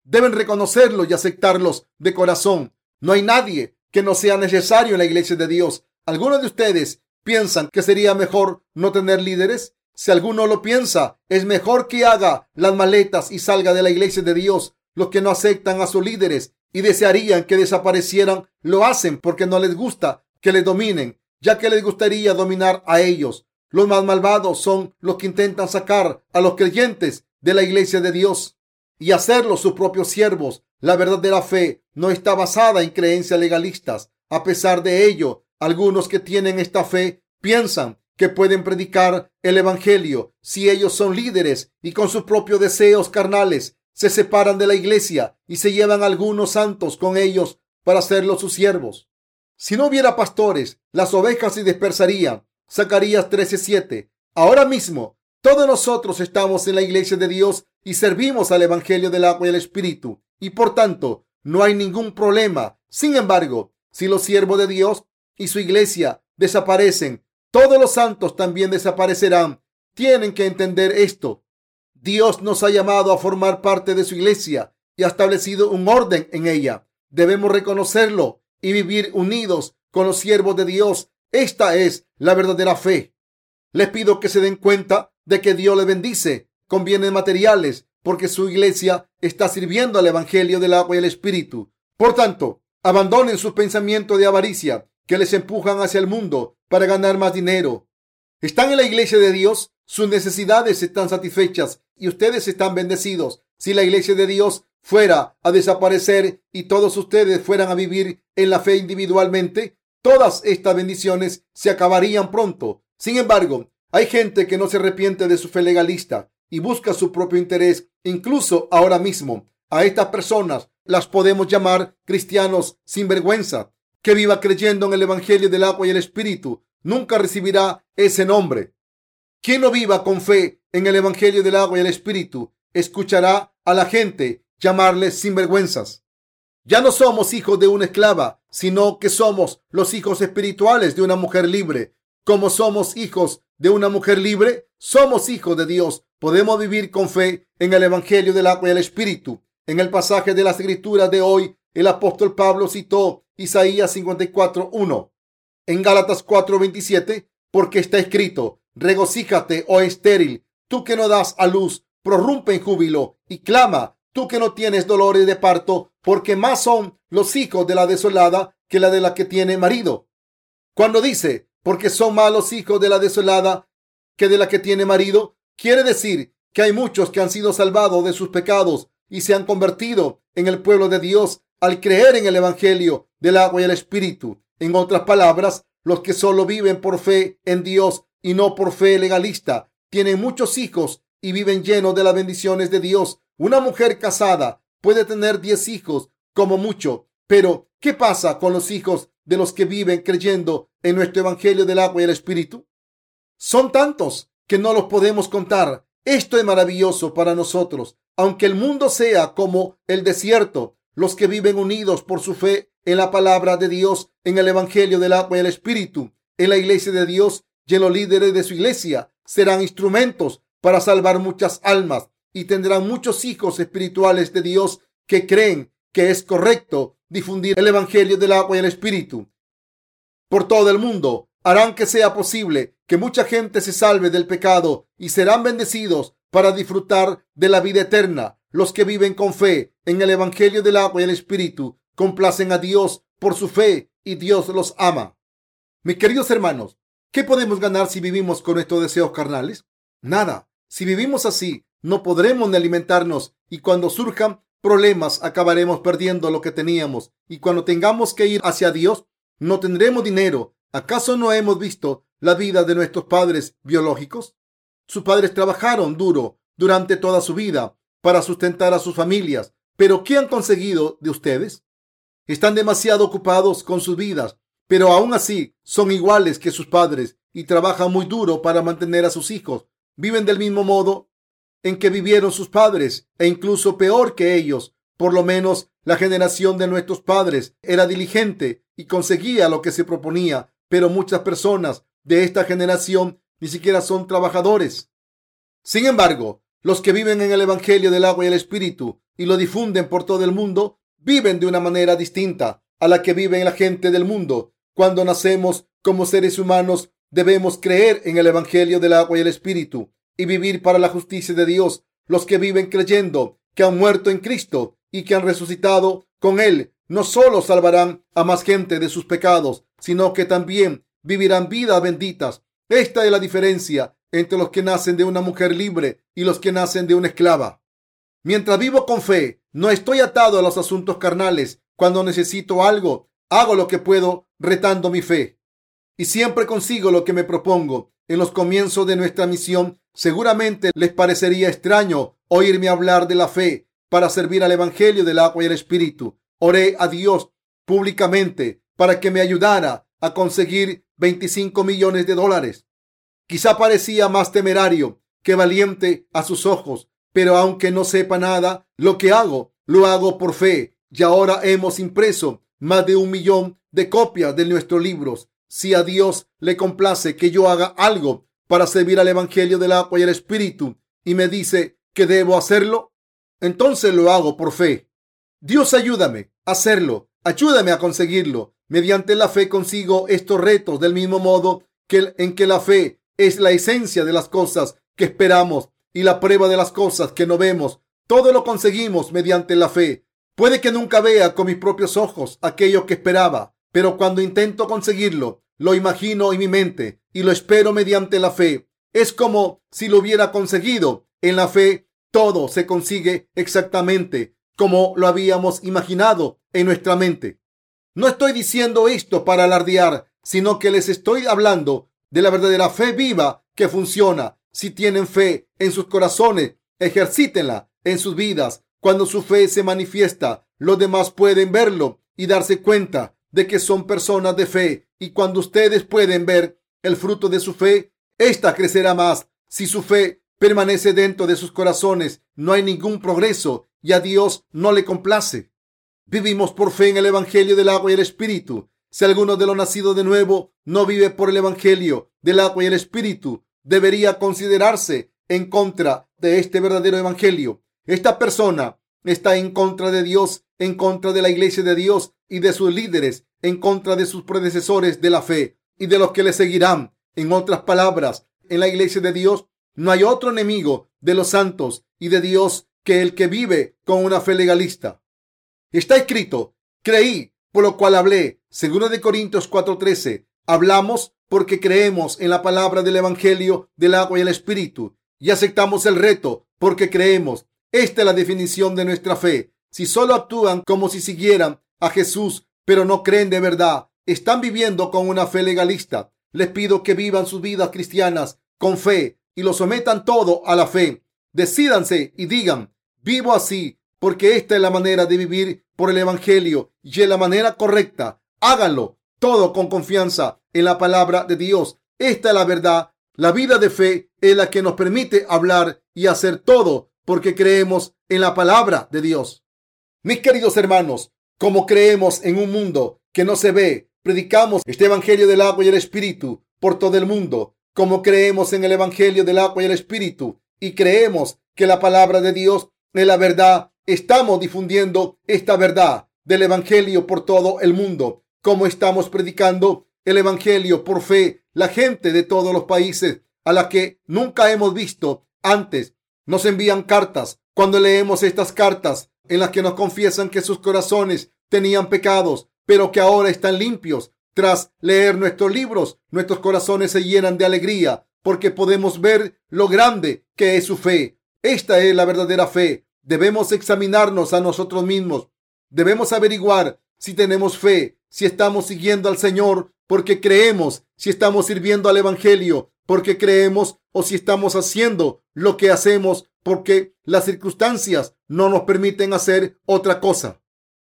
S1: Deben reconocerlos y aceptarlos de corazón. No hay nadie que no sea necesario en la iglesia de Dios ¿Algunos de ustedes piensan que sería mejor no tener líderes? Si alguno lo piensa, es mejor que haga las maletas y salga de la iglesia de Dios. Los que no aceptan a sus líderes y desearían que desaparecieran, lo hacen porque no les gusta que les dominen, ya que les gustaría dominar a ellos. Los más malvados son los que intentan sacar a los creyentes de la iglesia de Dios y hacerlos sus propios siervos. La verdadera fe no está basada en creencias legalistas. A pesar de ello, algunos que tienen esta fe piensan que pueden predicar el Evangelio si ellos son líderes y con sus propios deseos carnales se separan de la iglesia y se llevan algunos santos con ellos para hacerlos sus siervos. Si no hubiera pastores, las ovejas se dispersarían. Zacarías 13:7. Ahora mismo, todos nosotros estamos en la iglesia de Dios y servimos al Evangelio del agua y el Espíritu, y por tanto, no hay ningún problema. Sin embargo, si los siervos de Dios y su iglesia desaparecen, todos los santos también desaparecerán. Tienen que entender esto. Dios nos ha llamado a formar parte de su iglesia y ha establecido un orden en ella. Debemos reconocerlo y vivir unidos con los siervos de Dios. Esta es la verdadera fe. Les pido que se den cuenta de que Dios les bendice con bienes materiales porque su iglesia está sirviendo al Evangelio del agua y el Espíritu. Por tanto, abandonen sus pensamientos de avaricia que les empujan hacia el mundo para ganar más dinero. Están en la iglesia de Dios, sus necesidades están satisfechas y ustedes están bendecidos. Si la iglesia de Dios fuera a desaparecer y todos ustedes fueran a vivir en la fe individualmente, todas estas bendiciones se acabarían pronto. Sin embargo, hay gente que no se arrepiente de su fe legalista y busca su propio interés, incluso ahora mismo. A estas personas las podemos llamar cristianos sin vergüenza. Que viva creyendo en el Evangelio del agua y el Espíritu nunca recibirá ese nombre. Quien no viva con fe en el Evangelio del agua y el Espíritu escuchará a la gente llamarles sinvergüenzas. Ya no somos hijos de una esclava, sino que somos los hijos espirituales de una mujer libre. Como somos hijos de una mujer libre, somos hijos de Dios. Podemos vivir con fe en el Evangelio del agua y el Espíritu. En el pasaje de las Escrituras de hoy, el apóstol Pablo citó Isaías 54.1. En Gálatas 4.27, porque está escrito, regocíjate, oh estéril, tú que no das a luz, prorrumpe en júbilo y clama, tú que no tienes dolores de parto, porque más son los hijos de la desolada que la de la que tiene marido. Cuando dice, porque son más los hijos de la desolada que de la que tiene marido, quiere decir que hay muchos que han sido salvados de sus pecados y se han convertido en el pueblo de Dios al creer en el Evangelio del agua y el Espíritu. En otras palabras, los que solo viven por fe en Dios y no por fe legalista tienen muchos hijos y viven llenos de las bendiciones de Dios. Una mujer casada puede tener diez hijos como mucho, pero ¿qué pasa con los hijos de los que viven creyendo en nuestro Evangelio del agua y el Espíritu? Son tantos que no los podemos contar. Esto es maravilloso para nosotros. Aunque el mundo sea como el desierto, los que viven unidos por su fe en la palabra de Dios, en el Evangelio del agua y el Espíritu, en la iglesia de Dios y en los líderes de su iglesia, serán instrumentos para salvar muchas almas y tendrán muchos hijos espirituales de Dios que creen que es correcto difundir el Evangelio del agua y el Espíritu por todo el mundo. Harán que sea posible que mucha gente se salve del pecado y serán bendecidos para disfrutar de la vida eterna. Los que viven con fe en el Evangelio del agua y el Espíritu complacen a Dios por su fe y Dios los ama. Mis queridos hermanos, ¿qué podemos ganar si vivimos con estos deseos carnales? Nada. Si vivimos así, no podremos ni alimentarnos y cuando surjan problemas acabaremos perdiendo lo que teníamos y cuando tengamos que ir hacia Dios no tendremos dinero. ¿Acaso no hemos visto la vida de nuestros padres biológicos? Sus padres trabajaron duro durante toda su vida para sustentar a sus familias. Pero ¿qué han conseguido de ustedes? Están demasiado ocupados con sus vidas, pero aún así son iguales que sus padres y trabajan muy duro para mantener a sus hijos viven del mismo modo en que vivieron sus padres e incluso peor que ellos. Por lo menos la generación de nuestros padres era diligente y conseguía lo que se proponía, pero muchas personas de esta generación ni siquiera son trabajadores. Sin embargo, los que viven en el Evangelio del agua y el Espíritu y lo difunden por todo el mundo, viven de una manera distinta a la que vive la gente del mundo. Cuando nacemos como seres humanos, Debemos creer en el Evangelio del agua y el Espíritu y vivir para la justicia de Dios. Los que viven creyendo que han muerto en Cristo y que han resucitado con Él, no solo salvarán a más gente de sus pecados, sino que también vivirán vidas benditas. Esta es la diferencia entre los que nacen de una mujer libre y los que nacen de una esclava. Mientras vivo con fe, no estoy atado a los asuntos carnales. Cuando necesito algo, hago lo que puedo retando mi fe y siempre consigo lo que me propongo. En los comienzos de nuestra misión, seguramente les parecería extraño oírme hablar de la fe para servir al Evangelio del agua y el Espíritu. Oré a Dios públicamente para que me ayudara a conseguir 25 millones de dólares. Quizá parecía más temerario que valiente a sus ojos, pero aunque no sepa nada, lo que hago, lo hago por fe. Y ahora hemos impreso más de un millón de copias de nuestros libros si a Dios le complace que yo haga algo para servir al Evangelio del agua y el Espíritu y me dice que debo hacerlo, entonces lo hago por fe. Dios ayúdame a hacerlo, ayúdame a conseguirlo. Mediante la fe consigo estos retos del mismo modo que en que la fe es la esencia de las cosas que esperamos y la prueba de las cosas que no vemos. Todo lo conseguimos mediante la fe. Puede que nunca vea con mis propios ojos aquello que esperaba, pero cuando intento conseguirlo, lo imagino en mi mente y lo espero mediante la fe. Es como si lo hubiera conseguido. En la fe todo se consigue exactamente como lo habíamos imaginado en nuestra mente. No estoy diciendo esto para alardear, sino que les estoy hablando de la verdadera fe viva que funciona. Si tienen fe en sus corazones. Ejercítenla en sus vidas. Cuando su fe se manifiesta, los demás pueden verlo y darse cuenta de que son personas de fe. Y cuando ustedes pueden ver el fruto de su fe, ésta crecerá más. Si su fe permanece dentro de sus corazones, no hay ningún progreso y a Dios no le complace. Vivimos por fe en el Evangelio del agua y el Espíritu. Si alguno de los nacidos de nuevo no vive por el Evangelio del agua y el Espíritu, debería considerarse en contra de este verdadero Evangelio. Esta persona está en contra de Dios, en contra de la iglesia de Dios y de sus líderes, en contra de sus predecesores de la fe y de los que le seguirán. En otras palabras, en la iglesia de Dios no hay otro enemigo de los santos y de Dios que el que vive con una fe legalista. Está escrito, creí, por lo cual hablé. Segundo de Corintios 4:13. Hablamos porque creemos en la palabra del Evangelio del agua y el Espíritu y aceptamos el reto porque creemos. Esta es la definición de nuestra fe. Si solo actúan como si siguieran a Jesús, pero no creen de verdad, están viviendo con una fe legalista. Les pido que vivan sus vidas cristianas con fe y lo sometan todo a la fe. Decídanse y digan, vivo así porque esta es la manera de vivir por el Evangelio y es la manera correcta. Háganlo todo con confianza en la palabra de Dios. Esta es la verdad. La vida de fe es la que nos permite hablar y hacer todo porque creemos en la palabra de Dios. Mis queridos hermanos, como creemos en un mundo que no se ve, predicamos este Evangelio del agua y el Espíritu por todo el mundo. Como creemos en el Evangelio del agua y el Espíritu y creemos que la palabra de Dios es la verdad, estamos difundiendo esta verdad del Evangelio por todo el mundo. Como estamos predicando el Evangelio por fe, la gente de todos los países a la que nunca hemos visto antes nos envían cartas. Cuando leemos estas cartas en las que nos confiesan que sus corazones tenían pecados, pero que ahora están limpios, tras leer nuestros libros, nuestros corazones se llenan de alegría porque podemos ver lo grande que es su fe. Esta es la verdadera fe. Debemos examinarnos a nosotros mismos. Debemos averiguar si tenemos fe, si estamos siguiendo al Señor porque creemos, si estamos sirviendo al Evangelio porque creemos o si estamos haciendo lo que hacemos porque las circunstancias no nos permiten hacer otra cosa.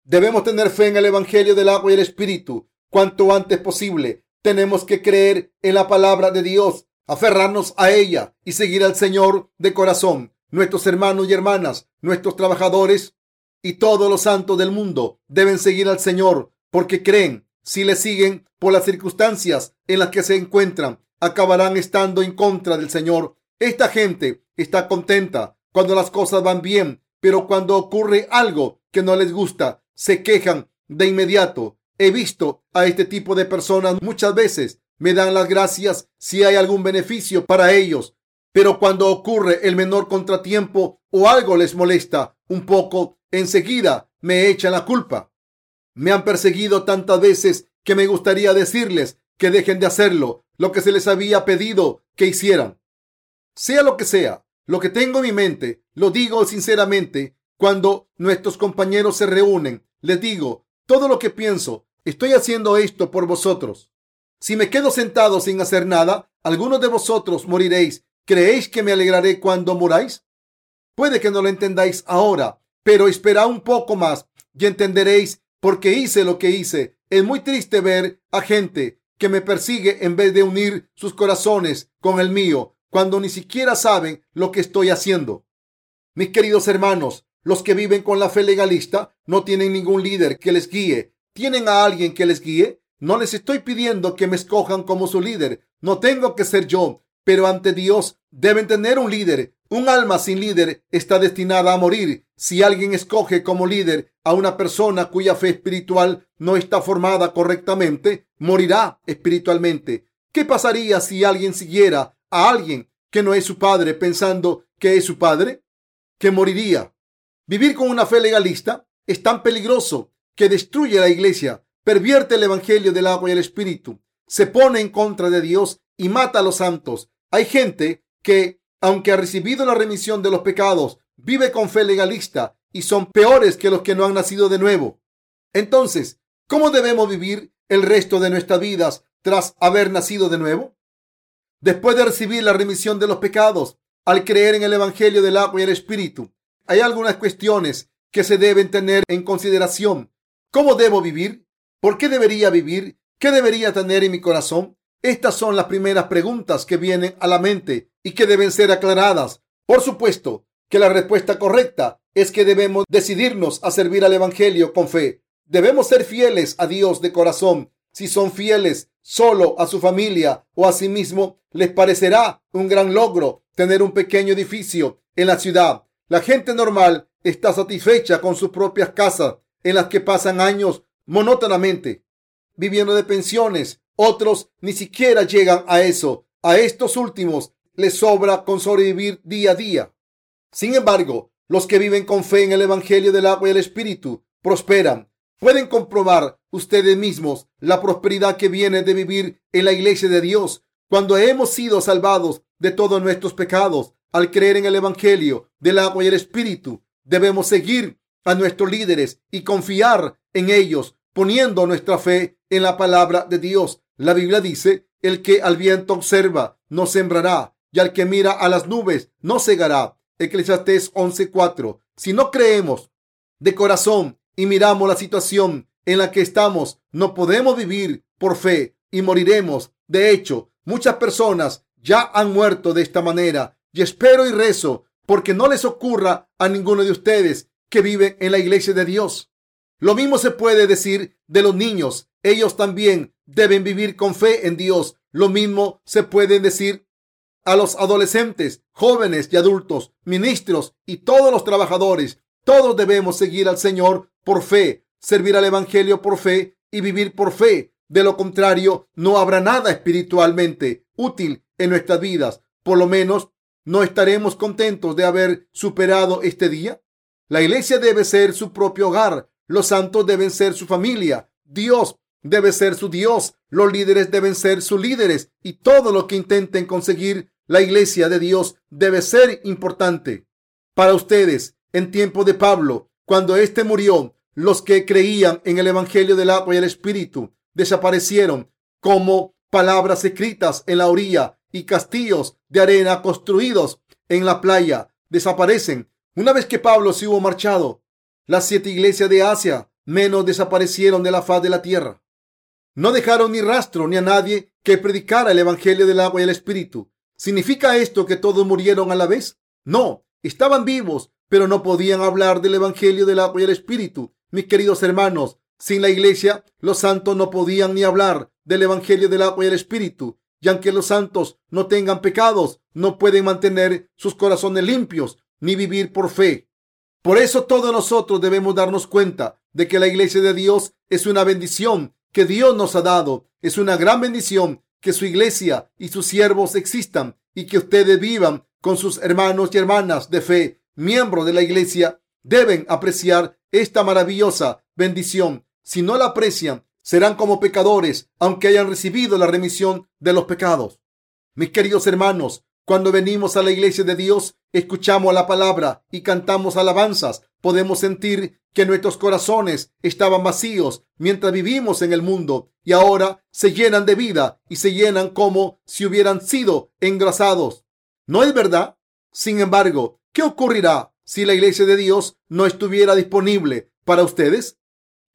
S1: Debemos tener fe en el Evangelio del agua y el Espíritu cuanto antes posible. Tenemos que creer en la palabra de Dios, aferrarnos a ella y seguir al Señor de corazón nuestros hermanos y hermanas, nuestros trabajadores y todos los santos del mundo deben seguir al Señor porque creen. Si le siguen por las circunstancias en las que se encuentran, acabarán estando en contra del Señor. Esta gente está contenta cuando las cosas van bien, pero cuando ocurre algo que no les gusta, se quejan de inmediato. He visto a este tipo de personas muchas veces. Me dan las gracias si hay algún beneficio para ellos, pero cuando ocurre el menor contratiempo o algo les molesta un poco, enseguida me echan la culpa. Me han perseguido tantas veces que me gustaría decirles que dejen de hacerlo, lo que se les había pedido que hicieran. Sea lo que sea, lo que tengo en mi mente, lo digo sinceramente. Cuando nuestros compañeros se reúnen, les digo todo lo que pienso. Estoy haciendo esto por vosotros. Si me quedo sentado sin hacer nada, algunos de vosotros moriréis ¿Creéis que me alegraré cuando muráis? Puede que no lo entendáis ahora, pero espera un poco más y entenderéis por qué hice lo que hice. Es muy triste ver a gente que me persigue en vez de unir sus corazones con el mío, cuando ni siquiera saben lo que estoy haciendo. Mis queridos hermanos, los que viven con la fe legalista no tienen ningún líder que les guíe. ¿Tienen a alguien que les guíe? No les estoy pidiendo que me escojan como su líder. No tengo que ser yo, pero ante Dios deben tener un líder. Un alma sin líder está destinada a morir. Si alguien escoge como líder a una persona cuya fe espiritual no está formada correctamente, morirá espiritualmente. ¿Qué pasaría si alguien siguiera a alguien que no es su padre pensando que es su padre? Que moriría. Vivir con una fe legalista es tan peligroso que destruye la iglesia, pervierte el evangelio del agua y el espíritu, se pone en contra de Dios y mata a los santos. Hay gente que, aunque ha recibido la remisión de los pecados, vive con fe legalista y son peores que los que no han nacido de nuevo. Entonces, ¿cómo debemos vivir el resto de nuestras vidas tras haber nacido de nuevo? Después de recibir la remisión de los pecados, al creer en el Evangelio del agua y el Espíritu. Hay algunas cuestiones que se deben tener en consideración. ¿Cómo debo vivir? ¿Por qué debería vivir? ¿Qué debería tener en mi corazón? Estas son las primeras preguntas que vienen a la mente y que deben ser aclaradas. Por supuesto que la respuesta correcta es que debemos decidirnos a servir al Evangelio con fe. Debemos ser fieles a Dios de corazón. Si son fieles solo a su familia o a sí mismo, les parecerá un gran logro tener un pequeño edificio en la ciudad. La gente normal está satisfecha con sus propias casas en las que pasan años monótonamente viviendo de pensiones. Otros ni siquiera llegan a eso. A estos últimos les sobra con sobrevivir día a día. Sin embargo, los que viven con fe en el Evangelio del agua y el Espíritu prosperan. Pueden comprobar ustedes mismos la prosperidad que viene de vivir en la iglesia de Dios cuando hemos sido salvados de todos nuestros pecados al creer en el Evangelio del agua y el Espíritu. Debemos seguir a nuestros líderes y confiar en ellos, poniendo nuestra fe en la palabra de Dios. La Biblia dice, el que al viento observa no sembrará y al que mira a las nubes no cegará. Eclesiastés 11:4. Si no creemos de corazón y miramos la situación en la que estamos, no podemos vivir por fe y moriremos. De hecho, muchas personas ya han muerto de esta manera y espero y rezo porque no les ocurra a ninguno de ustedes que vive en la iglesia de Dios. Lo mismo se puede decir de los niños. Ellos también deben vivir con fe en Dios. Lo mismo se puede decir a los adolescentes, jóvenes y adultos, ministros y todos los trabajadores. Todos debemos seguir al Señor por fe, servir al Evangelio por fe y vivir por fe. De lo contrario, no habrá nada espiritualmente útil en nuestras vidas. Por lo menos, no estaremos contentos de haber superado este día. La iglesia debe ser su propio hogar. Los santos deben ser su familia. Dios debe ser su Dios. Los líderes deben ser sus líderes. Y todo lo que intenten conseguir la iglesia de Dios debe ser importante. Para ustedes, en tiempo de Pablo, cuando éste murió, los que creían en el Evangelio del agua y el Espíritu desaparecieron como palabras escritas en la orilla y castillos de arena construidos en la playa desaparecen una vez que Pablo se hubo marchado, las siete iglesias de Asia menos desaparecieron de la faz de la tierra. No dejaron ni rastro ni a nadie que predicara el Evangelio del agua y el Espíritu. ¿Significa esto que todos murieron a la vez? No, estaban vivos, pero no podían hablar del Evangelio del agua y el Espíritu. Mis queridos hermanos, sin la iglesia, los santos no podían ni hablar del Evangelio del agua y el Espíritu. Y aunque los santos no tengan pecados, no pueden mantener sus corazones limpios ni vivir por fe. Por eso todos nosotros debemos darnos cuenta de que la iglesia de Dios es una bendición que Dios nos ha dado. Es una gran bendición que su iglesia y sus siervos existan y que ustedes vivan con sus hermanos y hermanas de fe, miembros de la iglesia. Deben apreciar esta maravillosa bendición. Si no la aprecian, serán como pecadores, aunque hayan recibido la remisión de los pecados. Mis queridos hermanos, cuando venimos a la iglesia de Dios, escuchamos la palabra y cantamos alabanzas, podemos sentir que nuestros corazones estaban vacíos mientras vivimos en el mundo y ahora se llenan de vida y se llenan como si hubieran sido engrasados. ¿No es verdad? Sin embargo, ¿qué ocurrirá si la iglesia de Dios no estuviera disponible para ustedes?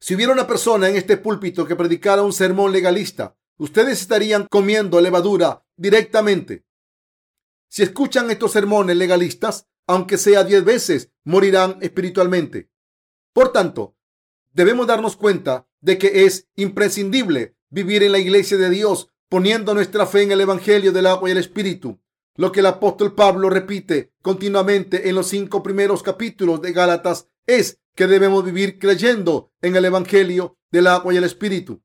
S1: Si hubiera una persona en este púlpito que predicara un sermón legalista, ustedes estarían comiendo levadura directamente. Si escuchan estos sermones legalistas, aunque sea diez veces, morirán espiritualmente. Por tanto, debemos darnos cuenta de que es imprescindible vivir en la iglesia de Dios poniendo nuestra fe en el Evangelio del agua y el Espíritu. Lo que el apóstol Pablo repite continuamente en los cinco primeros capítulos de Gálatas es que debemos vivir creyendo en el Evangelio del agua y el Espíritu.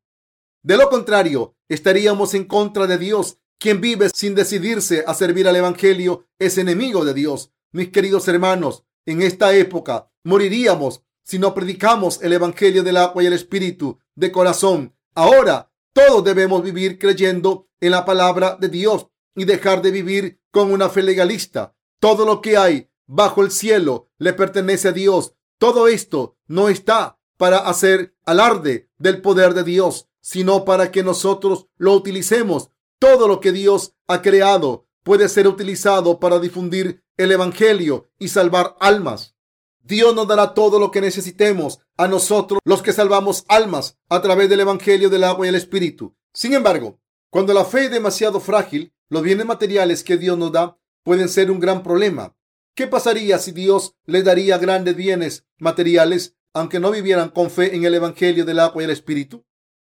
S1: De lo contrario, estaríamos en contra de Dios quien vive sin decidirse a servir al Evangelio es enemigo de Dios. Mis queridos hermanos, en esta época moriríamos si no predicamos el Evangelio del agua y el Espíritu de corazón. Ahora todos debemos vivir creyendo en la palabra de Dios y dejar de vivir con una fe legalista. Todo lo que hay bajo el cielo le pertenece a Dios. Todo esto no está para hacer alarde del poder de Dios, sino para que nosotros lo utilicemos todo lo que Dios ha creado puede ser utilizado para difundir el Evangelio y salvar almas. Dios nos dará todo lo que necesitemos a nosotros los que salvamos almas a través del Evangelio del agua y el Espíritu. Sin embargo, cuando la fe es demasiado frágil, los bienes materiales que Dios nos da pueden ser un gran problema. ¿Qué pasaría si Dios les daría grandes bienes materiales aunque no vivieran con fe en el Evangelio del agua y el Espíritu?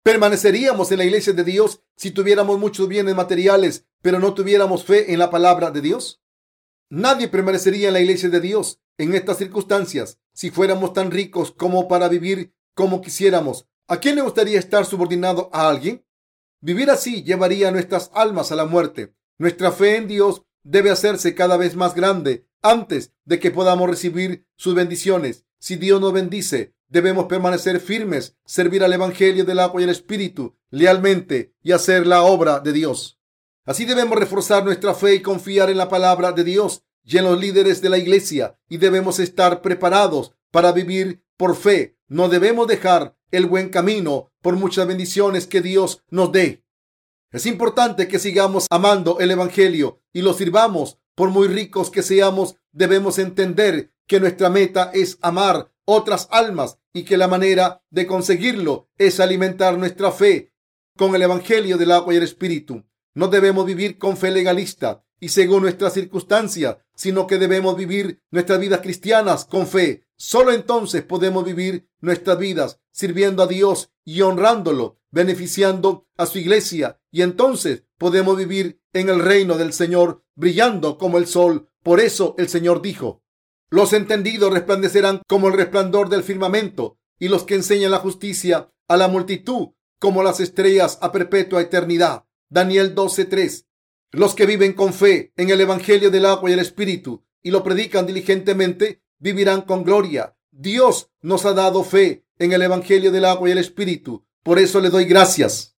S1: ¿Permaneceríamos en la iglesia de Dios si tuviéramos muchos bienes materiales, pero no tuviéramos fe en la palabra de Dios? Nadie permanecería en la iglesia de Dios en estas circunstancias si fuéramos tan ricos como para vivir como quisiéramos. ¿A quién le gustaría estar subordinado a alguien? Vivir así llevaría nuestras almas a la muerte. Nuestra fe en Dios debe hacerse cada vez más grande antes de que podamos recibir sus bendiciones. Si Dios nos bendice, debemos permanecer firmes, servir al Evangelio del agua y el Espíritu lealmente y hacer la obra de Dios. Así debemos reforzar nuestra fe y confiar en la palabra de Dios y en los líderes de la iglesia y debemos estar preparados para vivir por fe. No debemos dejar el buen camino por muchas bendiciones que Dios nos dé. Es importante que sigamos amando el Evangelio y lo sirvamos por muy ricos que seamos, debemos entender que nuestra meta es amar otras almas y que la manera de conseguirlo es alimentar nuestra fe con el Evangelio del agua y el Espíritu. No debemos vivir con fe legalista y según nuestras circunstancias, sino que debemos vivir nuestras vidas cristianas con fe. Solo entonces podemos vivir nuestras vidas sirviendo a Dios y honrándolo, beneficiando a su iglesia y entonces podemos vivir en el reino del Señor brillando como el sol. Por eso el Señor dijo, los entendidos resplandecerán como el resplandor del firmamento y los que enseñan la justicia a la multitud como las estrellas a perpetua eternidad. Daniel 12:3. Los que viven con fe en el Evangelio del agua y el Espíritu y lo predican diligentemente vivirán con gloria. Dios nos ha dado fe en el Evangelio del agua y el Espíritu. Por eso le doy gracias.